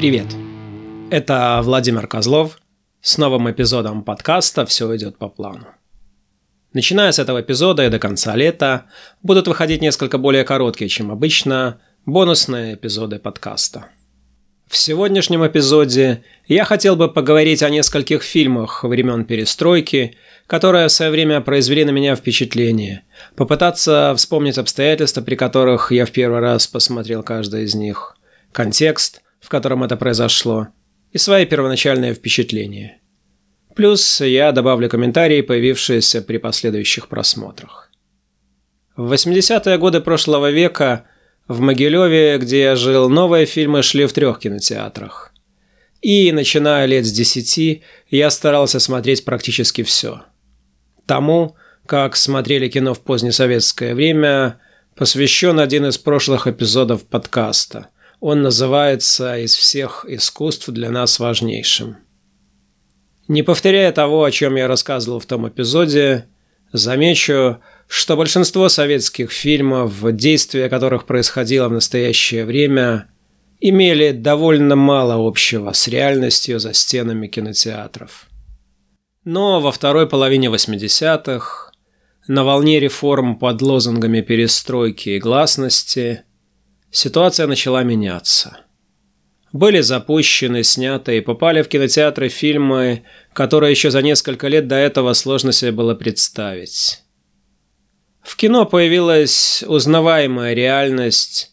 Привет! Это Владимир Козлов с новым эпизодом подкаста «Все идет по плану». Начиная с этого эпизода и до конца лета будут выходить несколько более короткие, чем обычно, бонусные эпизоды подкаста. В сегодняшнем эпизоде я хотел бы поговорить о нескольких фильмах времен перестройки, которые в свое время произвели на меня впечатление, попытаться вспомнить обстоятельства, при которых я в первый раз посмотрел каждый из них, контекст – в котором это произошло, и свои первоначальные впечатления. Плюс я добавлю комментарии, появившиеся при последующих просмотрах. В 80-е годы прошлого века в Могилеве, где я жил, новые фильмы шли в трех кинотеатрах. И, начиная лет с десяти, я старался смотреть практически все. Тому, как смотрели кино в позднесоветское время, посвящен один из прошлых эпизодов подкаста – он называется из всех искусств для нас важнейшим. Не повторяя того, о чем я рассказывал в том эпизоде, замечу, что большинство советских фильмов, действия которых происходило в настоящее время, имели довольно мало общего с реальностью за стенами кинотеатров. Но во второй половине 80-х, на волне реформ под лозунгами перестройки и гласности – ситуация начала меняться. Были запущены, сняты и попали в кинотеатры фильмы, которые еще за несколько лет до этого сложно себе было представить. В кино появилась узнаваемая реальность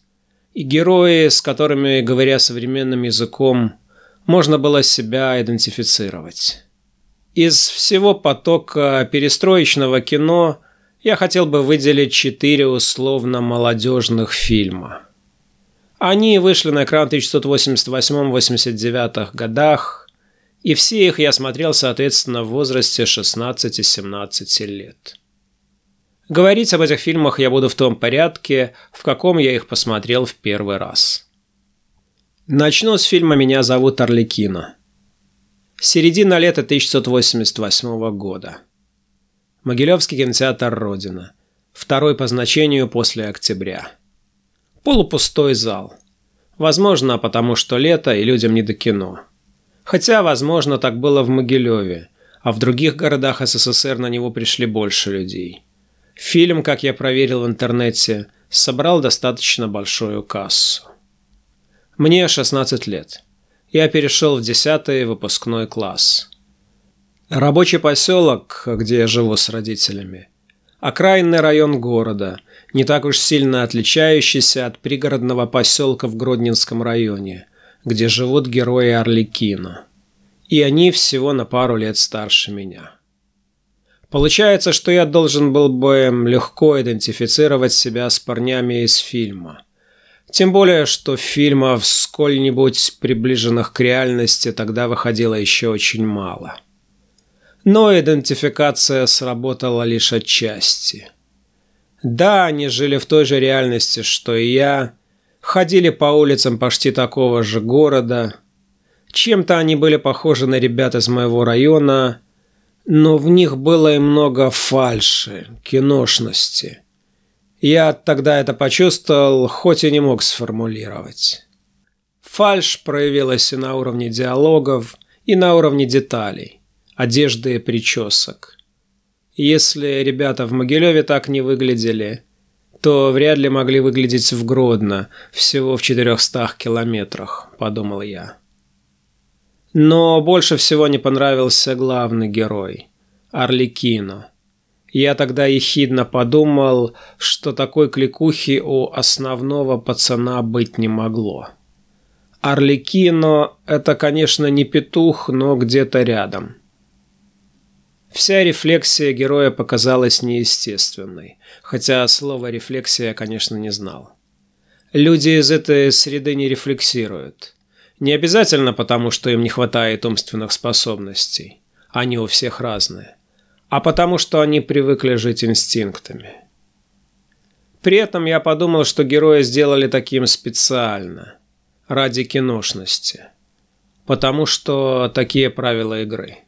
и герои, с которыми, говоря современным языком, можно было себя идентифицировать. Из всего потока перестроечного кино я хотел бы выделить четыре условно-молодежных фильма – они вышли на экран в 1988-89 годах, и все их я смотрел, соответственно, в возрасте 16 и 17 лет. Говорить об этих фильмах я буду в том порядке, в каком я их посмотрел в первый раз. Начну с фильма «Меня зовут Орликино». Середина лета 1988 года. Могилевский кинотеатр «Родина». Второй по значению после октября. Полупустой зал. Возможно, потому что лето и людям не до кино. Хотя, возможно, так было в Могилеве, а в других городах СССР на него пришли больше людей. Фильм, как я проверил в интернете, собрал достаточно большую кассу. Мне 16 лет. Я перешел в 10 выпускной класс. Рабочий поселок, где я живу с родителями. Окраинный район города – не так уж сильно отличающийся от пригородного поселка в Гродненском районе, где живут герои Орликина. И они всего на пару лет старше меня. Получается, что я должен был бы легко идентифицировать себя с парнями из фильма. Тем более, что фильмов, сколь-нибудь приближенных к реальности, тогда выходило еще очень мало. Но идентификация сработала лишь отчасти – да, они жили в той же реальности, что и я, ходили по улицам почти такого же города. Чем-то они были похожи на ребят из моего района, но в них было и много фальши, киношности. Я тогда это почувствовал, хоть и не мог сформулировать. Фальш проявилась и на уровне диалогов, и на уровне деталей, одежды и причесок – если ребята в Могилеве так не выглядели, то вряд ли могли выглядеть в Гродно, всего в 400 километрах, подумал я. Но больше всего не понравился главный герой – Орликино. Я тогда ехидно подумал, что такой кликухи у основного пацана быть не могло. Орликино – это, конечно, не петух, но где-то рядом – Вся рефлексия героя показалась неестественной, хотя слово «рефлексия» конечно, не знал. Люди из этой среды не рефлексируют. Не обязательно потому, что им не хватает умственных способностей. Они у всех разные. А потому, что они привыкли жить инстинктами. При этом я подумал, что героя сделали таким специально, ради киношности. Потому что такие правила игры.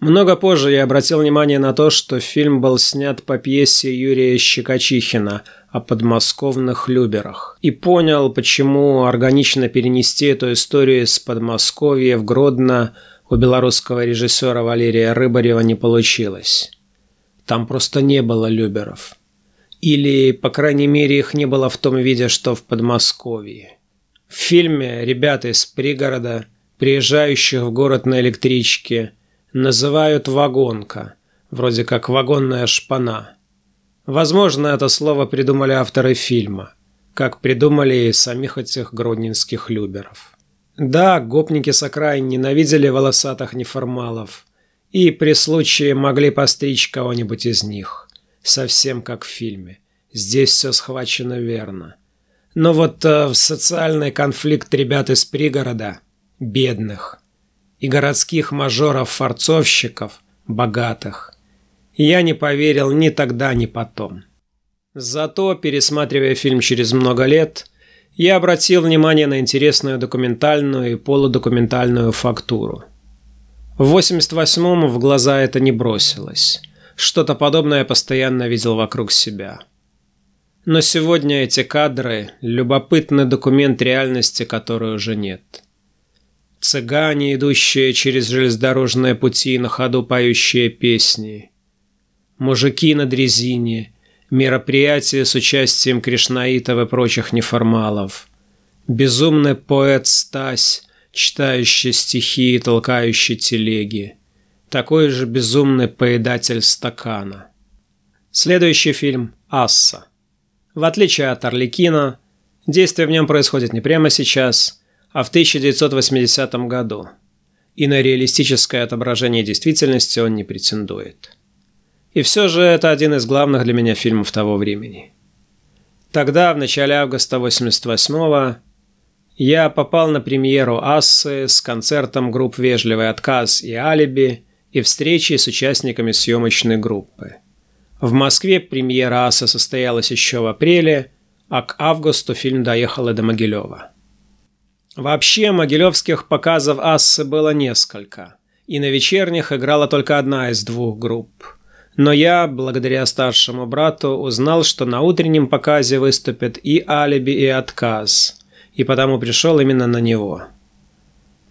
Много позже я обратил внимание на то, что фильм был снят по пьесе Юрия Щекочихина о подмосковных люберах. И понял, почему органично перенести эту историю из Подмосковья в Гродно у белорусского режиссера Валерия Рыбарева не получилось. Там просто не было люберов. Или, по крайней мере, их не было в том виде, что в Подмосковье. В фильме ребята из пригорода, приезжающих в город на электричке, называют «вагонка», вроде как «вагонная шпана». Возможно, это слово придумали авторы фильма, как придумали и самих этих гродненских люберов. Да, гопники с окраин ненавидели волосатых неформалов и при случае могли постричь кого-нибудь из них, совсем как в фильме. Здесь все схвачено верно. Но вот э, в социальный конфликт ребят из пригорода, бедных, и городских мажоров-форцовщиков, богатых, я не поверил ни тогда, ни потом. Зато, пересматривая фильм через много лет, я обратил внимание на интересную документальную и полудокументальную фактуру. В 88-м в глаза это не бросилось. Что-то подобное я постоянно видел вокруг себя – но сегодня эти кадры – любопытный документ реальности, которой уже нет. Цыгане, идущие через железнодорожные пути, на ходу поющие песни. Мужики на дрезине, мероприятия с участием кришнаитов и прочих неформалов. Безумный поэт Стась, читающий стихи и толкающий телеги. Такой же безумный поедатель стакана. Следующий фильм «Асса». В отличие от Орликина, действие в нем происходит не прямо сейчас, а в 1980 году, и на реалистическое отображение действительности он не претендует. И все же это один из главных для меня фильмов того времени. Тогда, в начале августа 88-го, я попал на премьеру «Ассы» с концертом групп «Вежливый отказ» и «Алиби» и встречей с участниками съемочной группы – в Москве премьера «Аса» состоялась еще в апреле, а к августу фильм доехал и до Могилева. Вообще, могилевских показов «Ассы» было несколько, и на вечерних играла только одна из двух групп. Но я, благодаря старшему брату, узнал, что на утреннем показе выступят и «Алиби», и «Отказ», и потому пришел именно на него.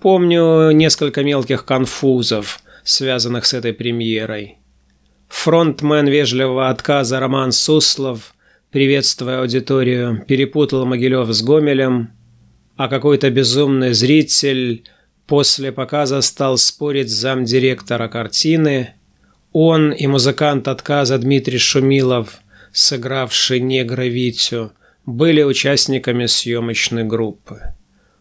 Помню несколько мелких конфузов, связанных с этой премьерой – Фронтмен вежливого отказа Роман Суслов, приветствуя аудиторию, перепутал Могилев с Гомелем, а какой-то безумный зритель после показа стал спорить с замдиректора картины. Он и музыкант отказа Дмитрий Шумилов, сыгравший негра Витю, были участниками съемочной группы.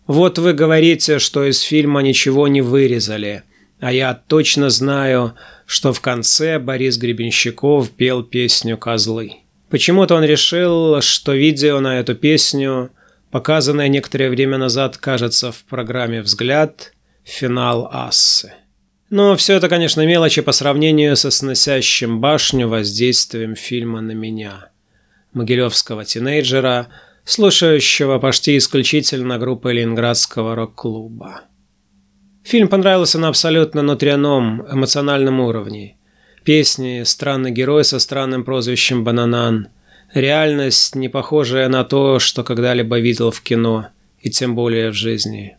Вот вы говорите, что из фильма ничего не вырезали, а я точно знаю, что в конце Борис Гребенщиков пел песню «Козлы». Почему-то он решил, что видео на эту песню, показанное некоторое время назад, кажется, в программе «Взгляд», финал «Ассы». Но все это, конечно, мелочи по сравнению со сносящим башню воздействием фильма на меня. Могилевского тинейджера, слушающего почти исключительно группы Ленинградского рок-клуба. Фильм понравился на абсолютно внутреннем, эмоциональном уровне. Песни, странный герой со странным прозвищем Бананан, реальность, не похожая на то, что когда-либо видел в кино, и тем более в жизни.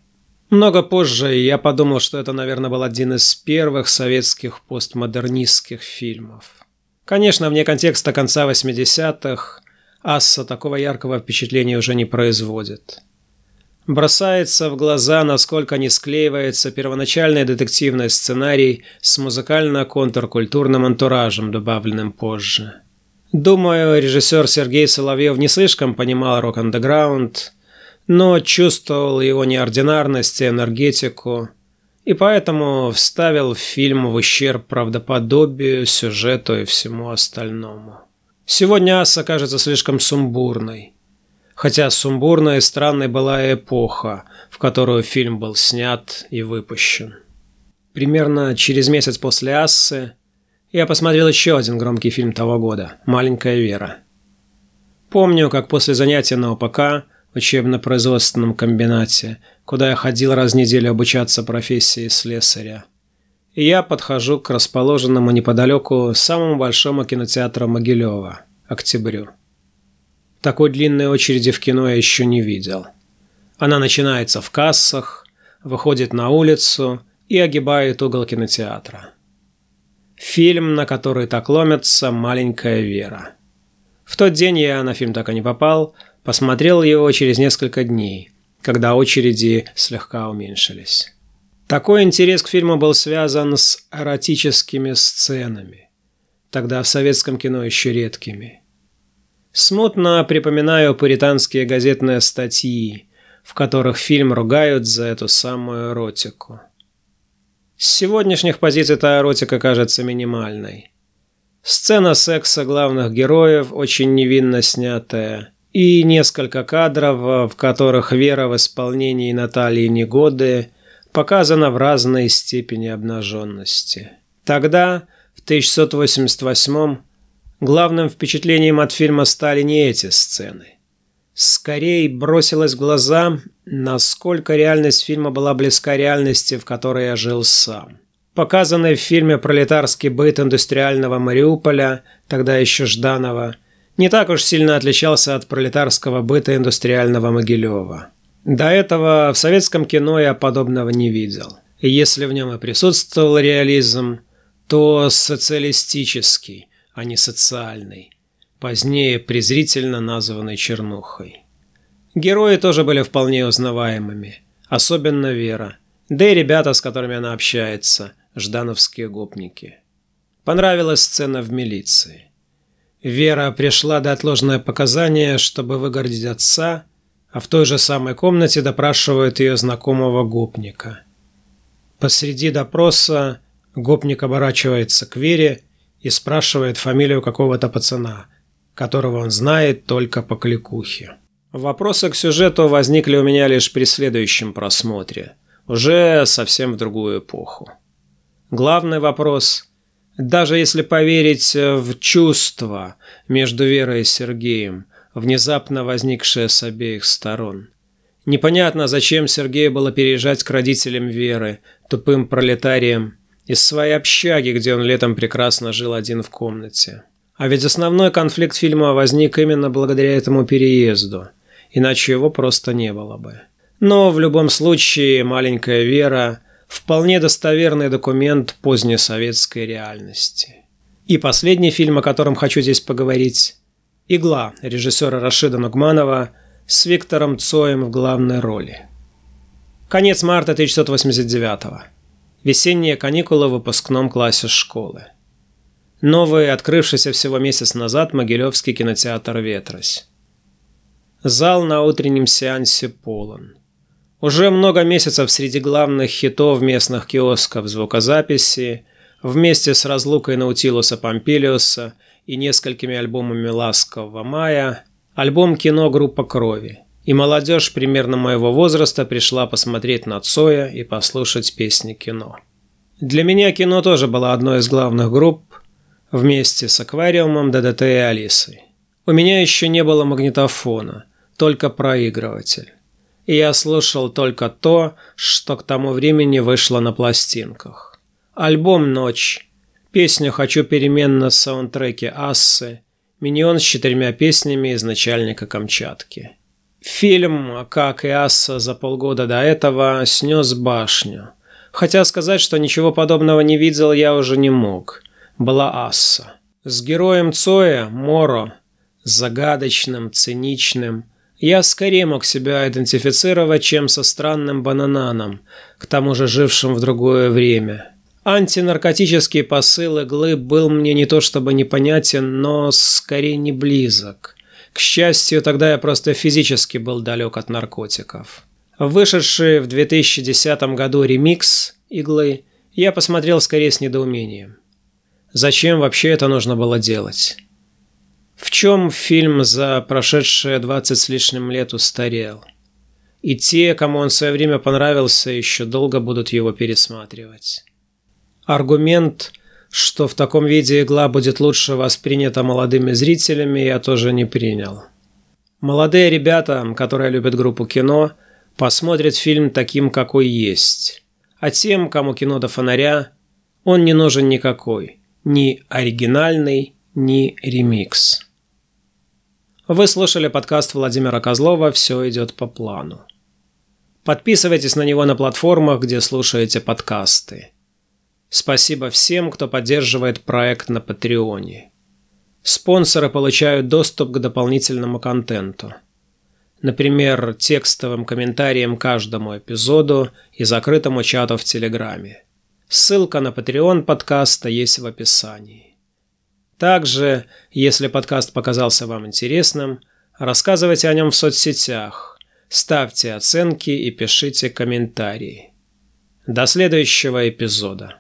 Много позже я подумал, что это, наверное, был один из первых советских постмодернистских фильмов. Конечно, вне контекста конца 80-х Асса такого яркого впечатления уже не производит. Бросается в глаза, насколько не склеивается первоначальный детективный сценарий с музыкально-контркультурным антуражем, добавленным позже. Думаю, режиссер Сергей Соловьев не слишком понимал рок-андеграунд, но чувствовал его неординарность и энергетику, и поэтому вставил в фильм в ущерб правдоподобию, сюжету и всему остальному. Сегодня Аса кажется слишком сумбурной – хотя сумбурная и странной была эпоха, в которую фильм был снят и выпущен. Примерно через месяц после «Ассы» я посмотрел еще один громкий фильм того года «Маленькая Вера». Помню, как после занятия на ОПК учебно-производственном комбинате, куда я ходил раз в неделю обучаться профессии слесаря, я подхожу к расположенному неподалеку самому большому кинотеатру Могилева – Октябрю. Такой длинной очереди в кино я еще не видел. Она начинается в кассах, выходит на улицу и огибает угол кинотеатра. Фильм, на который так ломится «Маленькая Вера». В тот день я на фильм так и не попал, посмотрел его через несколько дней, когда очереди слегка уменьшились. Такой интерес к фильму был связан с эротическими сценами, тогда в советском кино еще редкими. Смутно припоминаю пуританские газетные статьи, в которых фильм ругают за эту самую эротику. С сегодняшних позиций эта эротика кажется минимальной. Сцена секса главных героев очень невинно снятая, и несколько кадров, в которых Вера в исполнении Натальи Негоды – показана в разной степени обнаженности. Тогда, в 1688 главным впечатлением от фильма стали не эти сцены. Скорее бросилось в глаза, насколько реальность фильма была близка реальности, в которой я жил сам. Показанный в фильме пролетарский быт индустриального Мариуполя, тогда еще Жданова, не так уж сильно отличался от пролетарского быта индустриального Могилева. До этого в советском кино я подобного не видел. И если в нем и присутствовал реализм, то социалистический, а не социальный, позднее презрительно названный чернухой. Герои тоже были вполне узнаваемыми, особенно Вера, да и ребята, с которыми она общается, ждановские гопники. Понравилась сцена в милиции. Вера пришла до отложное показание, чтобы выгородить отца – а в той же самой комнате допрашивают ее знакомого гопника. Посреди допроса гопник оборачивается к Вере и спрашивает фамилию какого-то пацана, которого он знает только по кликухе. Вопросы к сюжету возникли у меня лишь при следующем просмотре, уже совсем в другую эпоху. Главный вопрос – даже если поверить в чувства между Верой и Сергеем, внезапно возникшее с обеих сторон. Непонятно, зачем Сергею было переезжать к родителям Веры, тупым пролетариям, из своей общаги, где он летом прекрасно жил один в комнате. А ведь основной конфликт фильма возник именно благодаря этому переезду, иначе его просто не было бы. Но в любом случае маленькая Вера – вполне достоверный документ позднесоветской реальности. И последний фильм, о котором хочу здесь поговорить «Игла» режиссера Рашида Нугманова с Виктором Цоем в главной роли. Конец марта 1989 -го. Весенние каникулы в выпускном классе школы. Новый, открывшийся всего месяц назад, Могилевский кинотеатр «Ветрось». Зал на утреннем сеансе полон. Уже много месяцев среди главных хитов местных киосков звукозаписи, вместе с разлукой Наутилуса Помпилиуса – и несколькими альбомами «Ласкового мая», альбом кино «Группа крови». И молодежь примерно моего возраста пришла посмотреть на Цоя и послушать песни кино. Для меня кино тоже было одной из главных групп, вместе с «Аквариумом», ДДТ и Алисой. У меня еще не было магнитофона, только проигрыватель. И я слушал только то, что к тому времени вышло на пластинках. Альбом «Ночь», Песню «Хочу переменно» с саундтреке «Ассы», миньон с четырьмя песнями из «Начальника Камчатки». Фильм, как и «Асса» за полгода до этого, снес башню. Хотя сказать, что ничего подобного не видел, я уже не мог. Была «Асса». С героем Цоя, Моро, загадочным, циничным, я скорее мог себя идентифицировать, чем со странным банананом, к тому же жившим в другое время. Антинаркотический посыл иглы был мне не то чтобы непонятен, но скорее не близок. К счастью, тогда я просто физически был далек от наркотиков. Вышедший в 2010 году ремикс иглы я посмотрел скорее с недоумением. Зачем вообще это нужно было делать? В чем фильм за прошедшие 20 с лишним лет устарел? И те, кому он в свое время понравился, еще долго будут его пересматривать. Аргумент, что в таком виде игла будет лучше воспринята молодыми зрителями, я тоже не принял. Молодые ребята, которые любят группу кино, посмотрят фильм таким, какой есть. А тем, кому кино до фонаря, Он не нужен никакой, ни оригинальный, ни ремикс. Вы слушали подкаст Владимира Козлова «Все идет по плану». Подписывайтесь на него на платформах, где слушаете подкасты. Спасибо всем, кто поддерживает проект на Патреоне. Спонсоры получают доступ к дополнительному контенту. Например, текстовым комментариям каждому эпизоду и закрытому чату в Телеграме. Ссылка на Patreon подкаста есть в описании. Также, если подкаст показался вам интересным, рассказывайте о нем в соцсетях, ставьте оценки и пишите комментарии. До следующего эпизода.